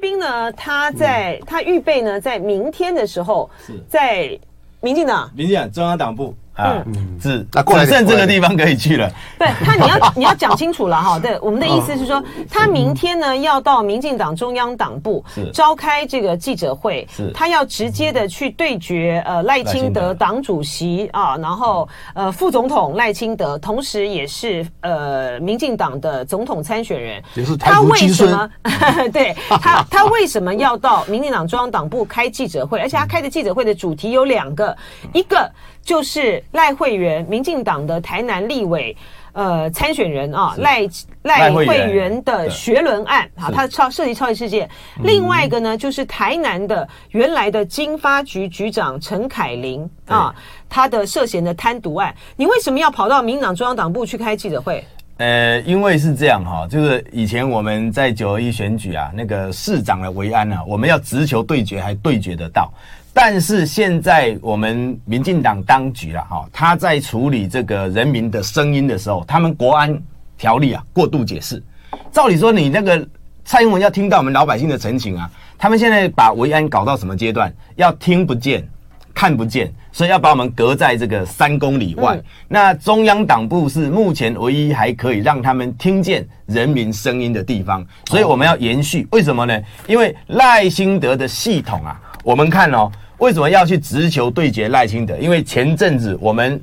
彬呢，他在、嗯、他预备呢，在明天的时候，在民进党，民进党中央党部。啊，是，那过来只剩这个地方可以去了。对他，你要你要讲清楚了哈。对，我们的意思是说，他明天呢要到民进党中央党部召开这个记者会，是，他要直接的去对决呃赖清德党主席啊，然后呃副总统赖清德，同时也是呃民进党的总统参选人。也是他为什么？对他他为什么要到民进党中央党部开记者会？而且他开的记者会的主题有两个，一个。就是赖慧媛，民进党的台南立委，呃，参选人啊，赖赖慧媛的学伦案啊，他超涉及超级事件。另外一个呢，就是台南的原来的经发局局长陈凯琳啊，他的涉嫌的贪渎案。你为什么要跑到民党中央党部去开记者会？呃，因为是这样哈，就是以前我们在九二一选举啊，那个市长的维安啊，我们要直球对决，还对决得到。但是现在我们民进党当局了哈，他在处理这个人民的声音的时候，他们国安条例啊过度解释。照理说，你那个蔡英文要听到我们老百姓的陈情啊，他们现在把维安搞到什么阶段？要听不见、看不见，所以要把我们隔在这个三公里外。那中央党部是目前唯一还可以让他们听见人民声音的地方，所以我们要延续。为什么呢？因为赖清德的系统啊。我们看哦，为什么要去直球对决赖清德？因为前阵子我们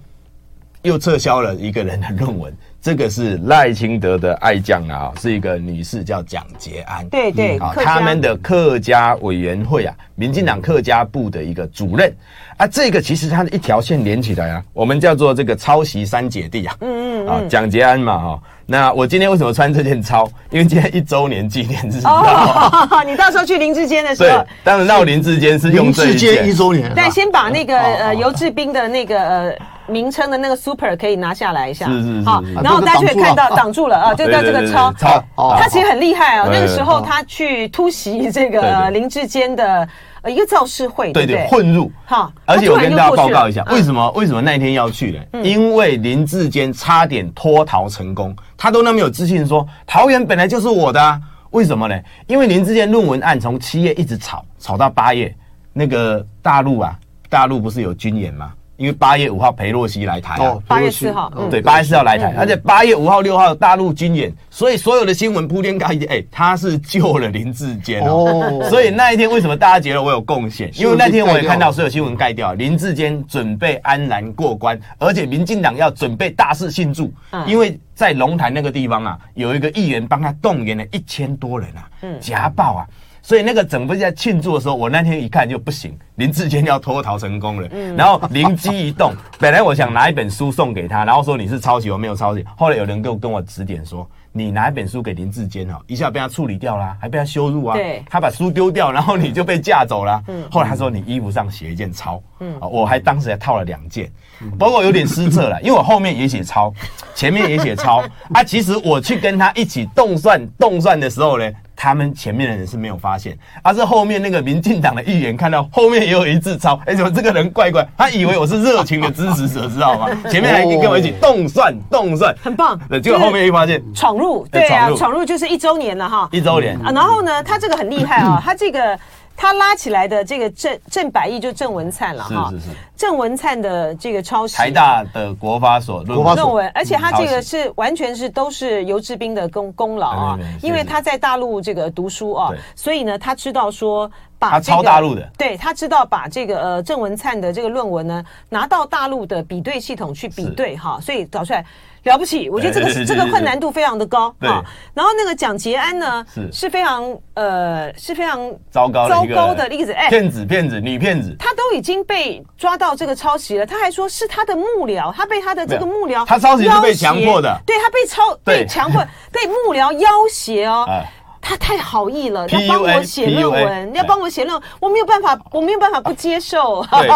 又撤销了一个人的论文，这个是赖清德的爱将啊，是一个女士叫蒋捷安，对对，啊，他们的客家委员会啊，民进党客家部的一个主任啊，这个其实它的一条线连起来啊，我们叫做这个抄袭三姐弟啊，嗯嗯啊，蒋捷安嘛哈。那我今天为什么穿这件超？因为今天一周年纪念日。哦，你到时候去林志坚的时候，对，当然到林志坚是用这一件。林智坚一周年。但先把那个呃尤志斌的那个呃名称的那个 super 可以拿下来一下。是是是。好，然后大家就可以看到挡住了啊，就在这个超。超。他其实很厉害啊，那个时候他去突袭这个林志坚的。一个造势会，对对，混入。哈，而且我跟大家报告一下，为什么为什么那一天要去呢？因为林志坚差点脱逃成功，他都那么有自信说桃园本来就是我的啊，为什么呢？因为林志坚论文案从七月一直吵，吵到八月，那个大陆啊，大陆不是有军演吗？因为八月五号裴洛西来台啊，八月四号，对，八月四号来台，而且八月五号、六号大陆军演，所以所有的新闻铺天盖地，哎，他是救了林志坚哦，所以那一天为什么大家觉得我有贡献？因为那天我也看到所有新闻盖掉，林志坚准备安然过关，而且民进党要准备大肆庆祝，因为在龙潭那个地方啊，有一个议员帮他动员了一千多人啊，夹爆啊。所以那个整个在庆祝的时候，我那天一看就不行，林志坚要脱逃成功了。嗯，然后灵机一动，本来我想拿一本书送给他，然后说你是抄袭，我没有抄袭。后来有人跟我跟我指点说，你拿一本书给林志坚哦，一下被他处理掉了，还被他羞辱啊。对，他把书丢掉，然后你就被架走了。嗯，后来他说你衣服上写一件抄，嗯，我还当时还套了两件，不过有点失策了，因为我后面也写抄，前面也写抄啊。其实我去跟他一起动算动算的时候呢。他们前面的人是没有发现，而是后面那个民进党的议员看到后面也有一字抄，哎，怎么这个人怪怪？他以为我是热情的支持者，知道吗？前面还跟我一起动算动算，很棒。对，结果后面一发现闯入，对啊，闯入就是一周年了哈，一周年啊。然后呢，他这个很厉害啊，他这个。他拉起来的这个郑郑百亿就郑文灿了哈，是是。是，郑文灿的这个抄袭台大的国发所论文，论文，而且他这个是完全是都是游志斌的功功劳啊，因为他在大陆这个读书啊，所以呢，他知道说把他抄大陆的，对，他知道把这个呃郑文灿的这个论文呢拿到大陆的比对系统去比对哈，所以找出来。了不起，我觉得这个这个困难度非常的高啊。然后那个蒋捷安呢，是。是非常呃是非常糟糕糟糕的例子，哎，骗子骗子女骗子，他都已经被抓到这个抄袭了，他还说是他的幕僚，他被他的这个幕僚，他抄袭是被强迫的，对他被抄被强迫被幕僚要挟哦。他太好意了，要帮我写论文，要帮我写论文，我没有办法，我没有办法不接受。对，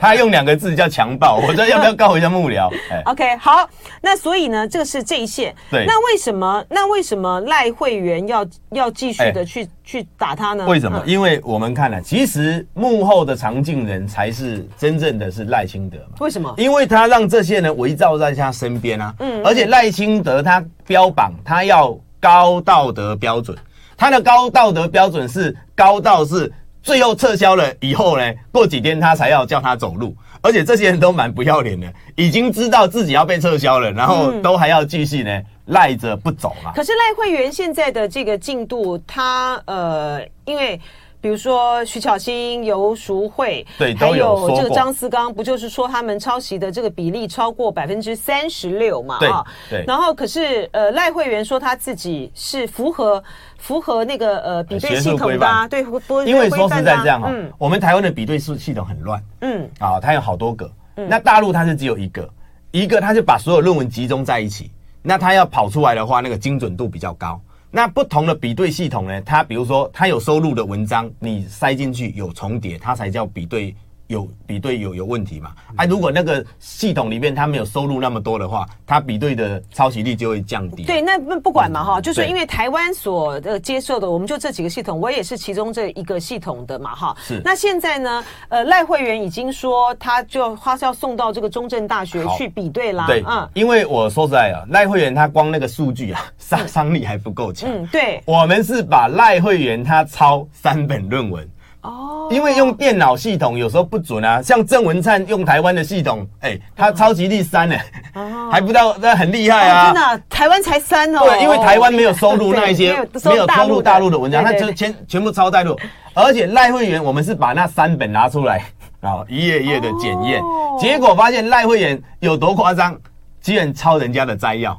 他用两个字叫强暴，我说要不要告一下幕僚？OK，好，那所以呢，这个是这一线。对，那为什么？那为什么赖慧媛要要继续的去去打他呢？为什么？因为我们看了，其实幕后的常进人才是真正的是赖清德嘛。为什么？因为他让这些人围绕在他身边啊。嗯，而且赖清德他标榜他要高道德标准。他的高道德标准是高到是最后撤销了以后呢，过几天他才要叫他走路，而且这些人都蛮不要脸的，已经知道自己要被撤销了，然后都还要继续呢赖着不走嘛。可是赖慧媛现在的这个进度，他呃，因为。比如说徐巧芯、游淑慧，对，还有这个张思刚，不就是说他们抄袭的这个比例超过百分之三十六嘛？对，对。然后可是呃赖慧媛说他自己是符合符合那个呃比对系统的，啊，对，因为说实在这样哈，嗯，我们台湾的比对系系统很乱，嗯，啊，它有好多个，嗯，那大陆它是只有一个，一个它就把所有论文集中在一起，那它要跑出来的话，那个精准度比较高。那不同的比对系统呢？它比如说，它有收录的文章，你塞进去有重叠，它才叫比对。有比对有有问题嘛？哎、啊，如果那个系统里面它没有收入那么多的话，它比对的抄袭率就会降低。对，那那不管嘛哈，就是因为台湾所的接受的，我们就这几个系统，我也是其中这一个系统的嘛哈。是。那现在呢？呃，赖慧媛已经说，他就他是要送到这个中正大学去比对啦。对，嗯，因为我说实在啊，赖慧媛他光那个数据啊，杀伤力还不够强。嗯，对。我们是把赖慧媛他抄三本论文。哦，因为用电脑系统有时候不准啊，像郑文灿用台湾的系统，哎、欸，他超级第三呢，还不到，那很厉害啊！真的，台湾才三哦。对，因为台湾没有收录那一些，没有收录大陆的文章，他就全全部抄大陆。而且赖慧媛，我们是把那三本拿出来，然后一页一页的检验，结果发现赖慧媛有多夸张，居然抄人家的摘要。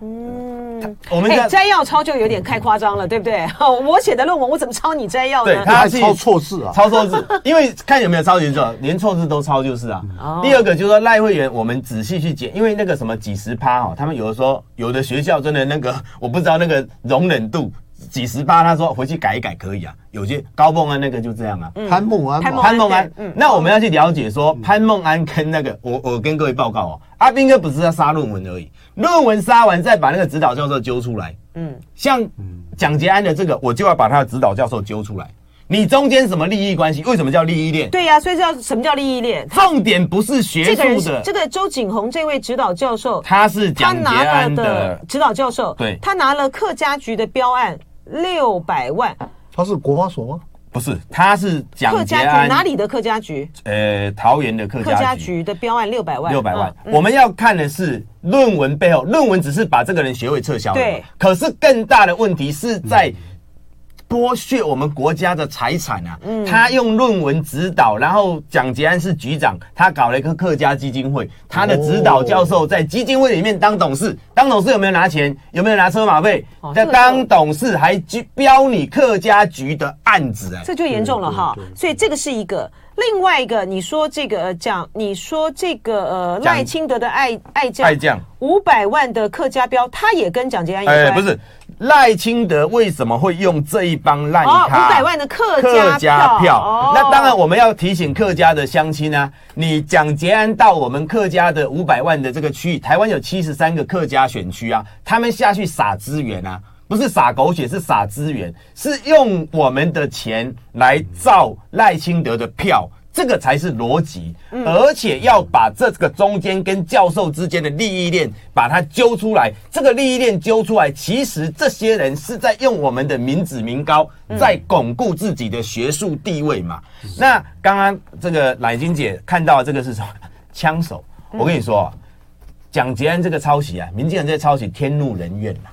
嗯，我们摘要抄就有点太夸张了，对不对？我写的论文，我怎么抄你摘要呢？对，他还抄错字啊，抄错字，因为看有没有抄袭错，连错字都抄就是啊。第二个就是说赖会员，我们仔细去检，因为那个什么几十趴哦，他们有的说有的学校真的那个，我不知道那个容忍度。几十八，他说回去改一改可以啊。有些高凤安那个就这样啊，潘梦安，潘梦安。那我们要去了解说，潘梦安跟那个，我我跟各位报告哦，阿兵哥不是要杀论文而已，论文杀完再把那个指导教授揪出来。嗯，像蒋捷安的这个，我就要把他的指导教授揪出来。你中间什么利益关系？为什么叫利益链？对呀、啊，所以叫什么叫利益链？重点不是学术的。这个周景鸿这位指导教授，他是蒋捷安的指导教授，对，他拿了客家局的标案。六百万，他是国发所吗？不是，他是蒋客家局哪里的客家局？呃，桃园的客家局，家局的标案六百万，六百万。嗯、我们要看的是论文背后，论文只是把这个人学位撤销了，对。可是更大的问题是在。嗯剥削我们国家的财产啊！嗯，他用论文指导，然后蒋捷安是局长，他搞了一个客家基金会，他的指导教授在基金会里面当董事，当董事有没有拿钱？有没有拿车马费？在当董事还标你客家局的案子，哎，这就严重了哈！所以这个是一个。另外一个，你说这个讲，你说这个呃赖清德的爱爱将，爱将五百万的客家标，他也跟蒋捷安有关。哎，不是赖清德为什么会用这一帮烂咖？五百万的客家客家票。那当然我们要提醒客家的乡亲啊，你蒋捷安到我们客家的五百万的这个区域，台湾有七十三个客家选区啊，他们下去撒资源啊。不是撒狗血，是撒资源，是用我们的钱来造赖清德的票，这个才是逻辑。而且要把这个中间跟教授之间的利益链把它揪出来。这个利益链揪出来，其实这些人是在用我们的民脂民膏，在巩固自己的学术地位嘛。那刚刚这个乃金姐看到这个是什么？枪手。我跟你说啊，蒋捷安这个抄袭啊，民进党这个抄袭，天怒人怨呐。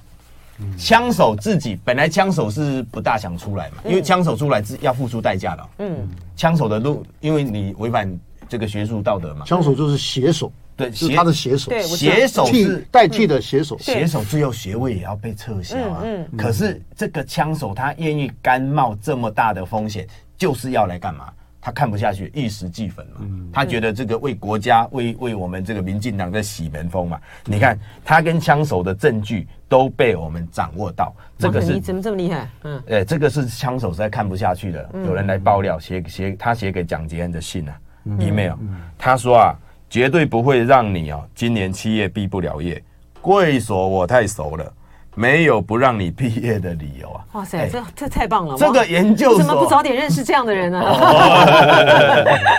枪手自己本来枪手是不大想出来嘛，因为枪手出来是要付出代价的。嗯，枪手的路，因为你违反这个学术道德嘛。枪手就是写手，对，是他的写手。写手是代替的写手，写手最后学位也要被撤销啊。嗯，可是这个枪手他愿意甘冒这么大的风险，就是要来干嘛？他看不下去，一时气愤嘛。他觉得这个为国家、为为我们这个民进党在洗门风嘛。你看他跟枪手的证据都被我们掌握到，这个是你怎么这么厉害？嗯，哎，这个是枪手实在看不下去的。有人来爆料，写写他写给蒋捷恩的信啊，email，他说啊，绝对不会让你啊，今年七月毕不了业。贵所我太熟了。没有不让你毕业的理由啊！哇塞，这这太棒了！这个研究怎么不早点认识这样的人呢？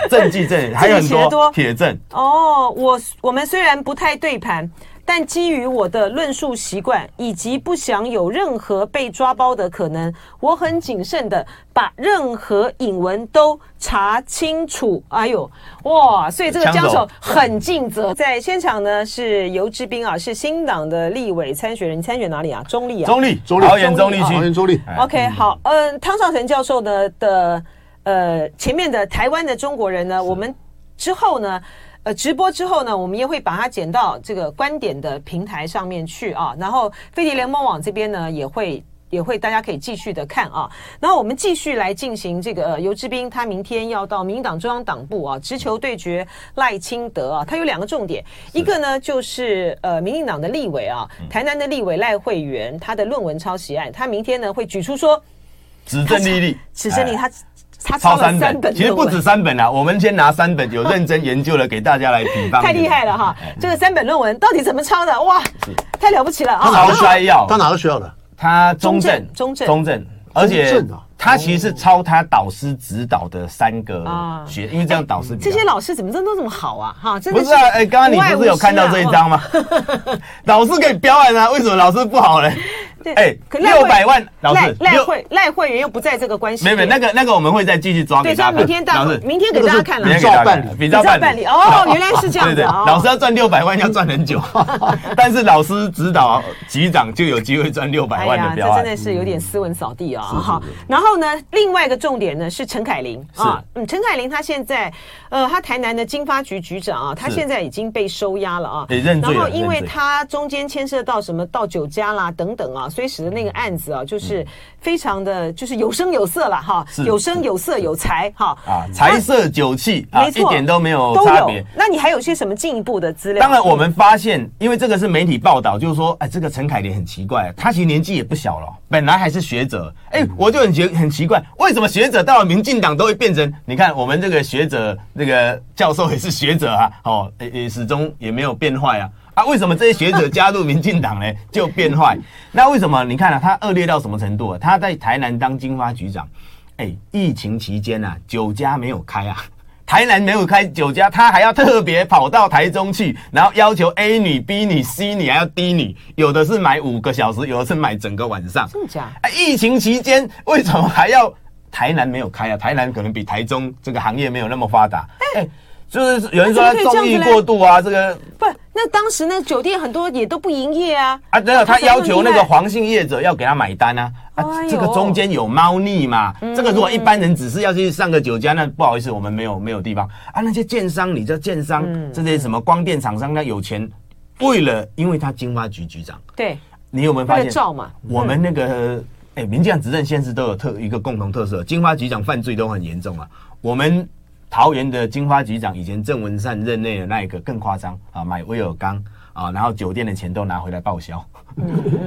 证据证还有很多铁证。哦，我我们虽然不太对盘，但基于我的论述习惯以及不想有任何被抓包的可能，我很谨慎的把任何引文都查清楚。哎呦，哇！所以这个江守很尽责。在现场呢是游志斌啊，是新党的立委参选人。你参选哪里啊？中立啊？中立，中立，桃园中立区，桃园中立。OK，好，嗯，汤绍成教授呢的呃前面的台湾的中国人呢，我们之后呢。呃，直播之后呢，我们也会把它剪到这个观点的平台上面去啊。然后飞碟联盟网这边呢，也会也会大家可以继续的看啊。然后我们继续来进行这个呃，游志斌他明天要到民进党中央党部啊，直球对决赖清德啊。他有两个重点，一个呢就是呃，民进党的立委啊，台南的立委赖慧媛他的论文抄袭案，他明天呢会举出说指证历历，指证历他。他抄三本，其实不止三本啊。我们先拿三本有认真研究的给大家来比方。太厉害了哈！这个三本论文到底怎么抄的？哇，太了不起了啊！抄摘要，他哪个学校的？他中正，中正，中正，而且他其实是抄他导师指导的三个学，因为这样导师这些老师怎么真都这么好啊？哈，真的不是啊？哎，刚刚你不是有看到这一张吗？老 师可以标案啊，为什么老师不好嘞？哎，六百万老师赖会赖会员又不在这个关系，没没那个那个我们会再继续抓给大家。明天大老师明天给大家看了，比照办理，比照办理哦，原来是这样子。老师要赚六百万要赚很久，但是老师指导局长就有机会赚六百万的标案。这真的是有点斯文扫地啊！好，然后呢，另外一个重点呢是陈凯琳。啊，嗯，陈凯琳他现在呃，他台南的经发局局长啊，他现在已经被收押了啊，然后因为他中间牵涉到什么到酒家啦等等啊。所以使得那个案子啊，就是非常的就是有声有色了哈，有声有色有才哈啊，财色酒气啊，一点都没有差别。那你还有些什么进一步的资料？当然，我们发现，因为这个是媒体报道，就是说，哎，这个陈凯琳很奇怪，他其实年纪也不小了，本来还是学者，哎，我就很觉很奇怪，为什么学者到了民进党都会变成？你看我们这个学者，那个教授也是学者啊，哦，也始终也没有变坏啊。啊，为什么这些学者加入民进党呢？就变坏？那为什么？你看啊，他恶劣到什么程度啊？他在台南当金发局长，哎，疫情期间啊，酒家没有开啊，台南没有开酒家，他还要特别跑到台中去，然后要求 A 女、B 女、C 女还要 D 女，有的是买五个小时，有的是买整个晚上。真的假？哎，疫情期间为什么还要台南没有开啊？台南可能比台中这个行业没有那么发达。哎。就是有人说他纵欲过度啊，这个不，那当时那酒店很多也都不营业啊。啊，对啊，他要求那个黄姓业者要给他买单啊。啊，这个中间有猫腻嘛？这个如果一般人只是要去上个酒家，那不好意思，我们没有没有地方啊。那些建商，你知道建商这些什么光电厂商，那有钱，为了因为他金发局局长，对，你有没有发现？照嘛，我们那个哎，民进党执政县市都有特一个共同特色，金发局长犯罪都很严重啊。我们。桃园的金发局长以前郑文灿任内的那一个更夸张啊，买威尔刚啊，然后酒店的钱都拿回来报销，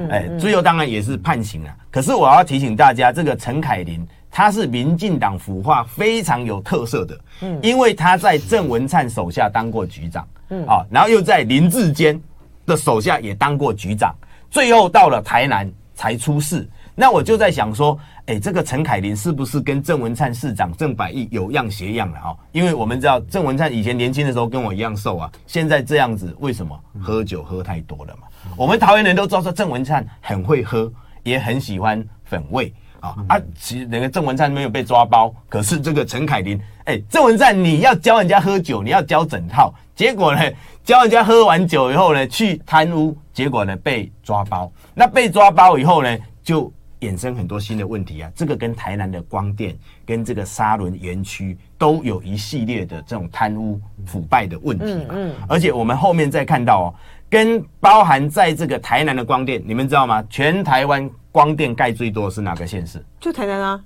哎，最后当然也是判刑了。可是我要提醒大家，这个陈凯琳他是民进党腐化非常有特色的，嗯，因为他在郑文灿手下当过局长，嗯啊，然后又在林志坚的手下也当过局长，最后到了台南才出事。那我就在想说，哎，这个陈凯琳是不是跟郑文灿市长郑百亿有样学样了啊？因为我们知道郑文灿以前年轻的时候跟我一样瘦啊，现在这样子，为什么？喝酒喝太多了嘛。我们桃园人都知道说郑文灿很会喝，也很喜欢粉味啊啊！其实那个郑文灿没有被抓包，可是这个陈凯琳，哎，郑文灿你要教人家喝酒，你要教整套，结果呢，教人家喝完酒以后呢，去贪污，结果呢被抓包。那被抓包以后呢，就衍生很多新的问题啊！这个跟台南的光电、跟这个沙仑园区都有一系列的这种贪污腐败的问题嘛。嗯，而且我们后面再看到哦，跟包含在这个台南的光电，你们知道吗？全台湾光电盖最多是哪个县市？就台南啊。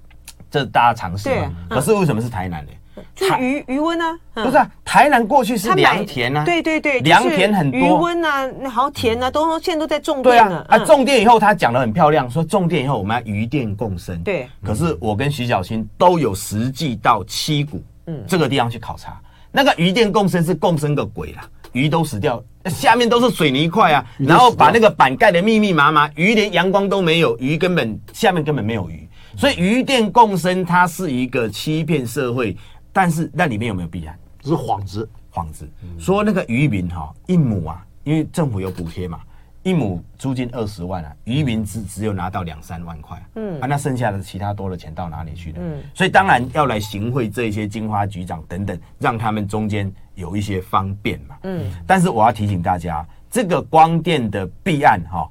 这大家常识嘛。可是为什么是台南呢？就鱼鱼塭啊，不是啊，台南过去是良田啊，对对对，良田很多，鱼塭啊，那好田啊，都现在都在种电了。啊，种电以后他讲的很漂亮，说种电以后我们要渔电共生。对，可是我跟徐小新都有实际到七股，嗯，这个地方去考察，那个渔电共生是共生个鬼啦，鱼都死掉，下面都是水泥块啊，然后把那个板盖的密密麻麻，鱼连阳光都没有，鱼根本下面根本没有鱼，所以鱼电共生它是一个欺骗社会。但是那里面有没有弊案？这是幌子，幌子说那个渔民哈，一亩啊因为政府有补贴嘛，一亩租金二十万啊，渔民只只有拿到两三万块，嗯啊，那剩下的其他多的钱到哪里去呢？嗯，所以当然要来行贿这些金花局长等等，让他们中间有一些方便嘛，嗯，但是我要提醒大家，这个光电的弊案哈，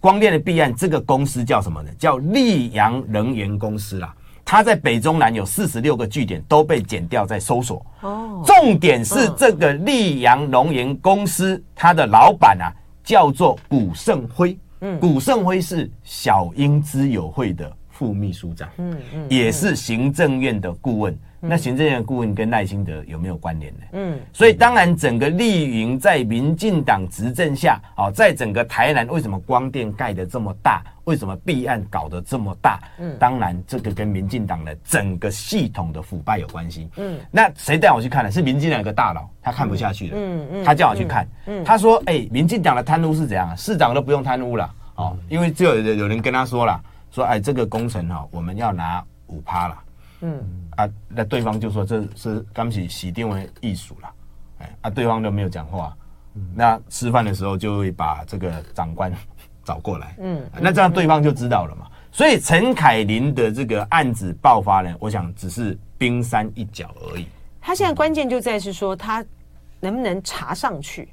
光电的弊案，这个公司叫什么呢？叫溧阳能源公司啦。他在北中南有四十六个据点都被剪掉在搜索。哦，重点是这个溧阳龙岩公司，他的老板啊叫做古胜辉。嗯，古胜辉是小英资友会的副秘书长。嗯嗯，也是行政院的顾问。那行政院顾问跟赖清德有没有关联呢？嗯，所以当然整个丽云在民进党执政下，哦，在整个台南为什么光电盖得这么大？为什么弊案搞得这么大？嗯，当然这个跟民进党的整个系统的腐败有关系。嗯，那谁带我去看呢？是民进党一个大佬，他看不下去了。嗯嗯，他叫我去看。嗯，他说：“哎，民进党的贪污是怎样？市长都不用贪污了哦，因为就有有人跟他说了，说哎，这个工程哈，我们要拿五趴了。”嗯啊，那对方就说这是刚起洗定为艺术了，哎啊，对方都没有讲话。那吃饭的时候就会把这个长官 找过来，嗯，那这样对方就知道了嘛。所以陈凯琳的这个案子爆发呢，我想只是冰山一角而已。他现在关键就在是说他能不能查上去。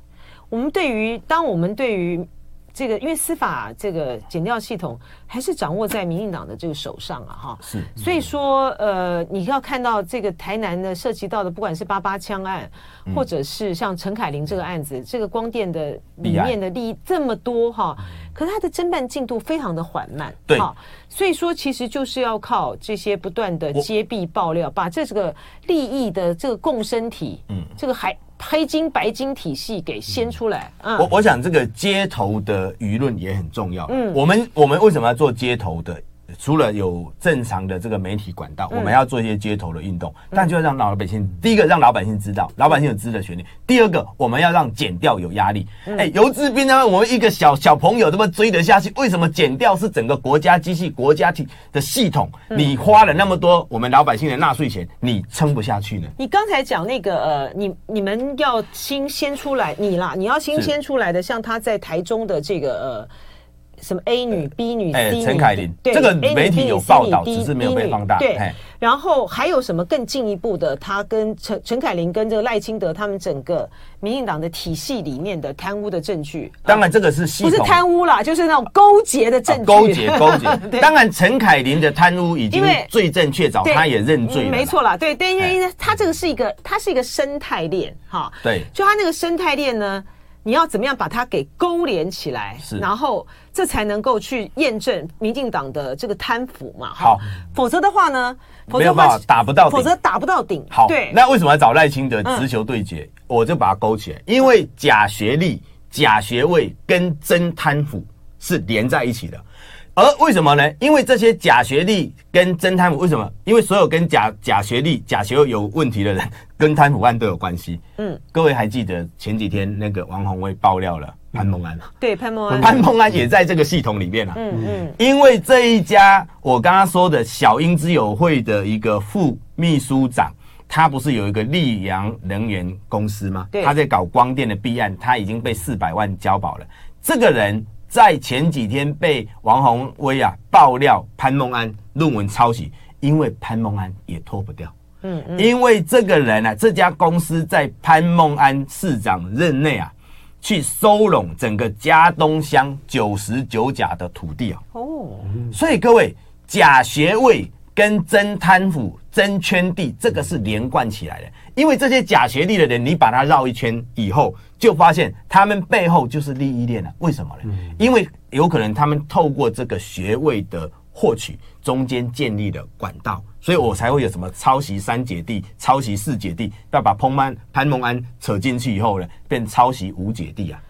我们对于当我们对于。这个因为司法这个检调系统还是掌握在民进党的这个手上啊，哈，是，所以说呃，你要看到这个台南的涉及到的，不管是八八枪案，或者是像陈凯琳这个案子，这个光电的里面的利益这么多哈，可是它的侦办进度非常的缓慢，对，所以说其实就是要靠这些不断的揭弊爆料，把这这个利益的这个共生体，嗯，这个还。黑金白金体系给掀出来，嗯，我我想这个街头的舆论也很重要。嗯，我们我们为什么要做街头的？除了有正常的这个媒体管道，我们要做一些街头的运动，但就要让老百姓，第一个让老百姓知道，老百姓有知的权利；第二个，我们要让减掉有压力。哎，游志斌呢，我们一个小小朋友这么追得下去？为什么减掉是整个国家机器、国家体的系统？你花了那么多我们老百姓的纳税钱，你撑不下去呢？你刚才讲那个呃，你你们要新先出来，你啦，你要新先出来的，像他在台中的这个呃。什么 A 女、B 女、C 女？陈凯琳，对，这个媒体有报道，只是没有被放大。对，然后还有什么更进一步的？他跟陈陈凯琳跟这个赖清德他们整个民进党的体系里面的贪污的证据？当然，这个是，不是贪污啦，就是那种勾结的证据。勾结，勾结。当然，陈凯琳的贪污已经罪证确凿，他也认罪了。没错啦，对对，因为他这个是一个，它是一个生态链，哈。对，就他那个生态链呢。你要怎么样把它给勾连起来？是，然后这才能够去验证民进党的这个贪腐嘛？好，否则的话呢？没有办法打不到，否则打不到顶。好，对，那为什么要找赖清德直球对决？我就把它勾起来，因为假学历、假学位跟真贪腐是连在一起的。而为什么呢？因为这些假学历跟真贪腐，为什么？因为所有跟假假学历、假学位有问题的人，跟贪腐案都有关系。嗯，各位还记得前几天那个王宏威爆料了潘孟安吗？对，潘孟安，潘孟安也在这个系统里面啊。嗯嗯，因为这一家我刚刚说的小英之友会的一个副秘书长，他不是有一个溧阳能源公司吗？他在搞光电的弊案，他已经被四百万交保了。这个人。在前几天被王宏威啊爆料潘孟安论文抄袭，因为潘孟安也脱不掉。嗯嗯，因为这个人啊，这家公司在潘孟安市长任内啊，去收拢整个佳冬乡九十九甲的土地啊。哦，所以各位假学位跟真贪腐、真圈地，这个是连贯起来的。因为这些假学历的人，你把他绕一圈以后，就发现他们背后就是利益链了。为什么呢？因为有可能他们透过这个学位的获取，中间建立了管道，所以我才会有什么抄袭三姐弟、抄袭四姐弟，要把彭曼、潘孟安扯进去以后呢，变抄袭五姐弟啊。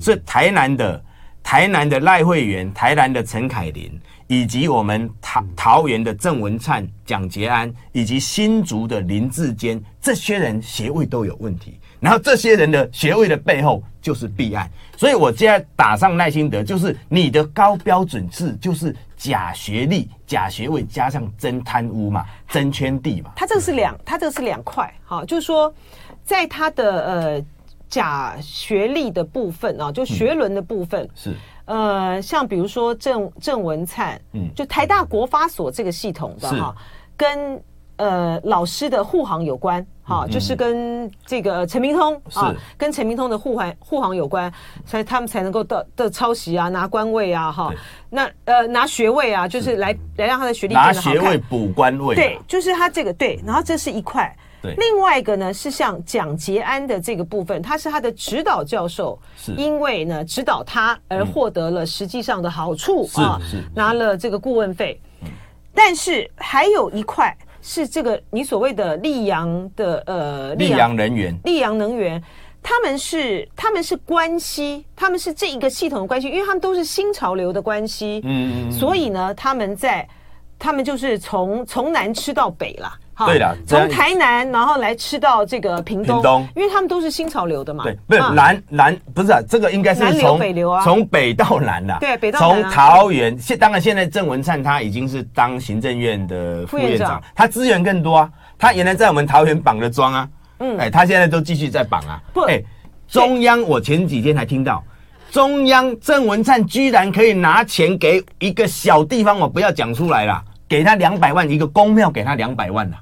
所以台南的台南的赖慧媛，台南的陈凯琳。以及我们桃桃园的郑文灿、蒋捷安，以及新竹的林志坚，这些人学位都有问题。然后这些人的学位的背后就是弊案，所以我现在打上赖心德，就是你的高标准制就是假学历、假学位加上真贪污嘛，真圈地嘛。他这个是两，他这个是两块，哈，就是说在他的呃。假学历的部分啊，就学轮的部分、嗯、是呃，像比如说郑郑文灿，嗯，就台大国发所这个系统的哈，跟呃老师的护航有关。哈，就是跟这个陈明通啊，跟陈明通的护环护航有关，所以他们才能够到的抄袭啊，拿官位啊，哈，那呃拿学位啊，就是来来让他的学历学位补官位，对，就是他这个对，然后这是一块，对，另外一个呢是像蒋捷安的这个部分，他是他的指导教授，是。因为呢指导他而获得了实际上的好处啊，是拿了这个顾问费，但是还有一块。是这个你所谓的溧阳的呃溧阳能源，溧阳能源，他们是他们是关系，他们是这一个系统的关系，因为他们都是新潮流的关系，嗯，嗯，所以呢，他们在他们就是从从南吃到北啦。对的，从台南然后来吃到这个屏东，屏东，因为他们都是新潮流的嘛。对，不是南南不是啊，这个应该是从北流啊，从北到南的。对，北到南。从桃园现当然现在郑文灿他已经是当行政院的副院长，他资源更多啊。他原来在我们桃园绑的桩啊，嗯，哎，他现在都继续在绑啊。不，哎，中央我前几天还听到，中央郑文灿居然可以拿钱给一个小地方，我不要讲出来了，给他两百万，一个公庙给他两百万了。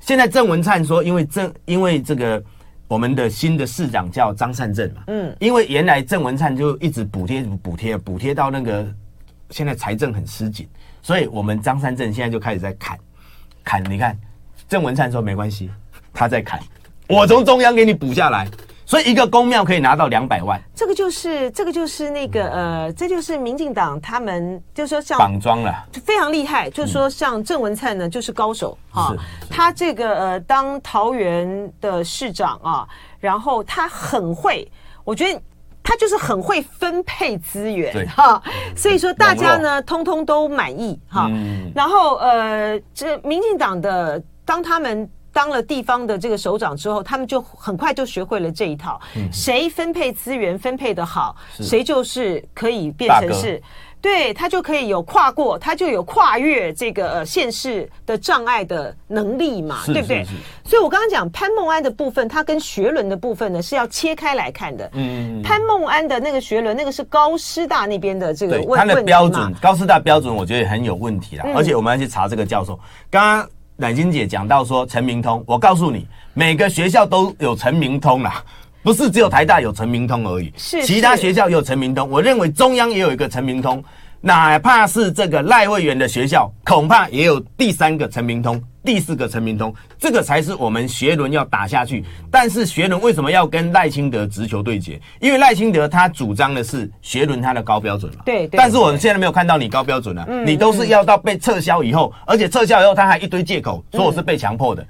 现在郑文灿说，因为郑因为这个我们的新的市长叫张善政嘛，嗯，因为原来郑文灿就一直补贴补贴补贴到那个现在财政很吃紧，所以我们张善政现在就开始在砍砍。你看郑文灿说没关系，他在砍，我从中央给你补下来。所以一个公庙可以拿到两百万，这个就是这个就是那个呃，这就是民进党他们就是说像绑桩了，非常厉害。就是说像郑文灿呢，就是高手哈，他这个呃当桃园的市长啊，然后他很会，我觉得他就是很会分配资源哈，所以说大家呢通通都满意哈。然后呃，这民进党的当他们。当了地方的这个首长之后，他们就很快就学会了这一套。谁分配资源分配的好，谁就是可以变成是，对，他就可以有跨过，他就有跨越这个呃县市的障碍的能力嘛，对不对？所以我刚刚讲潘孟安的部分，他跟学伦的部分呢是要切开来看的。嗯，潘孟安的那个学伦，那个是高师大那边的这个问，他的标准，高师大标准我觉得也很有问题啦。而且我们要去查这个教授，刚刚。乃菁姐讲到说陈明通，我告诉你，每个学校都有陈明通啦，不是只有台大有陈明通而已，是其他学校也有陈明通。我认为中央也有一个陈明通，哪怕是这个赖慧媛的学校，恐怕也有第三个陈明通。第四个陈明通，这个才是我们学伦要打下去。但是学伦为什么要跟赖清德直球对决？因为赖清德他主张的是学伦他的高标准嘛。对。但是我们现在没有看到你高标准啊，你都是要到被撤销以后，而且撤销以后他还一堆借口说我是被强迫的，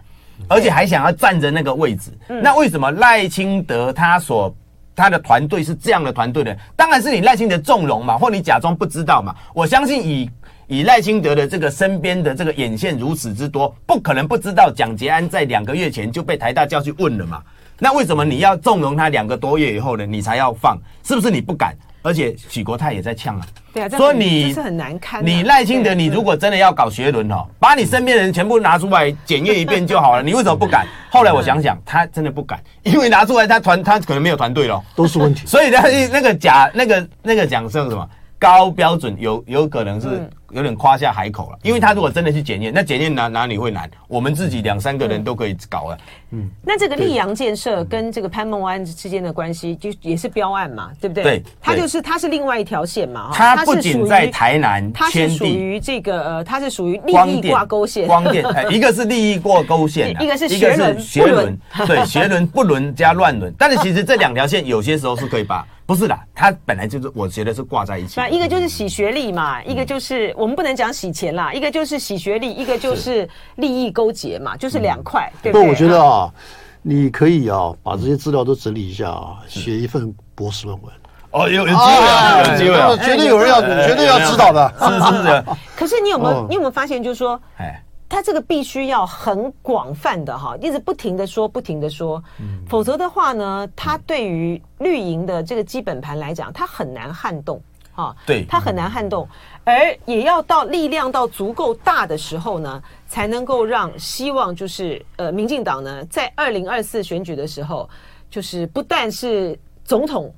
而且还想要占着那个位置。那为什么赖清德他所他的团队是这样的团队呢？当然是你赖清德纵容嘛，或你假装不知道嘛。我相信以。以赖清德的这个身边的这个眼线如此之多，不可能不知道蒋捷安在两个月前就被台大叫去问了嘛？那为什么你要纵容他两个多月以后呢？你才要放？是不是你不敢？而且许国泰也在呛啊，对啊，说你是很难堪。你赖清德，你如果真的要搞学轮哦，把你身边的人全部拿出来检验一遍就好了。你为什么不敢？后来我想想，他真的不敢，因为拿出来他团他可能没有团队了，都是问题。所以他那个假那个那个讲是什么高标准有有可能是。有点夸下海口了，因为他如果真的去检验，那检验哪哪里会难？我们自己两三个人都可以搞了。嗯，那这个溧阳建设跟这个潘孟安之间的关系，就也是标案嘛，对不对？对，它就是它是另外一条线嘛。它不仅在台南，它是属于这个呃，它是属于利益挂钩线。光电，一个是利益挂钩线，一个是学伦，学轮，对，学轮不轮加乱轮。但是其实这两条线有些时候是可以把。不是的，它本来就是，我觉得是挂在一起。一个就是洗学历嘛，一个就是我们不能讲洗钱啦，一个就是洗学历，一个就是利益勾结嘛，就是两块，对不对？不，我觉得啊，你可以啊，把这些资料都整理一下啊，写一份博士论文。哦，有有机会啊，有机会，绝对有人要，绝对要知道的，是是是。可是你有没有，你有没有发现，就是说，哎。他这个必须要很广泛的哈，一直不停的说，不停的说，否则的话呢，他对于绿营的这个基本盘来讲，他很难撼动哈。对，他很难撼动，而也要到力量到足够大的时候呢，才能够让希望就是呃，民进党呢，在二零二四选举的时候，就是不但是总统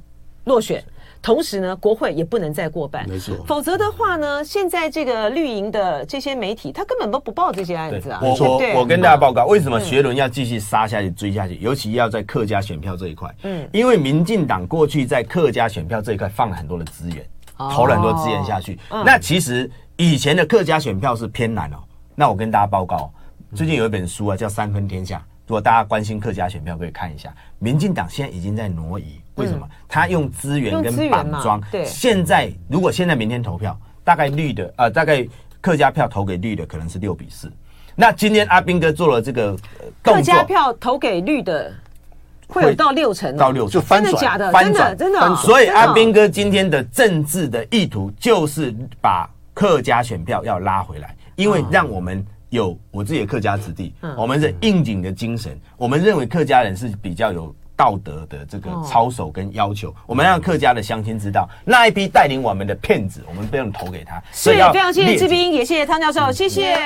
落选。同时呢，国会也不能再过半，没错。否则的话呢，现在这个绿营的这些媒体，他根本都不报这些案子啊。我我我跟大家报告，为什么学伦要继续杀下去、追下去？尤其要在客家选票这一块，嗯，因为民进党过去在客家选票这一块放了很多的资源，投了很多资源下去。那其实以前的客家选票是偏蓝哦。那我跟大家报告，最近有一本书啊，叫《三分天下》。如果大家关心客家选票，可以看一下。民进党现在已经在挪移，为什么？他用资源跟绑桩。对，现在如果现在明天投票，大概绿的呃，大概客家票投给绿的可能是六比四。那今天阿兵哥做了这个客家票投给绿的会有到六成，到六成就翻转，假的，真的真的。所以阿兵哥今天的政治的意图就是把客家选票要拉回来，因为让我们。有我自己的客家子弟，我们的应景的精神，我们认为客家人是比较有道德的这个操守跟要求，我们让客家的乡亲知道，那一批带领我们的骗子，我们不用投给他。所以非常谢谢志斌，也谢谢汤教授，谢谢。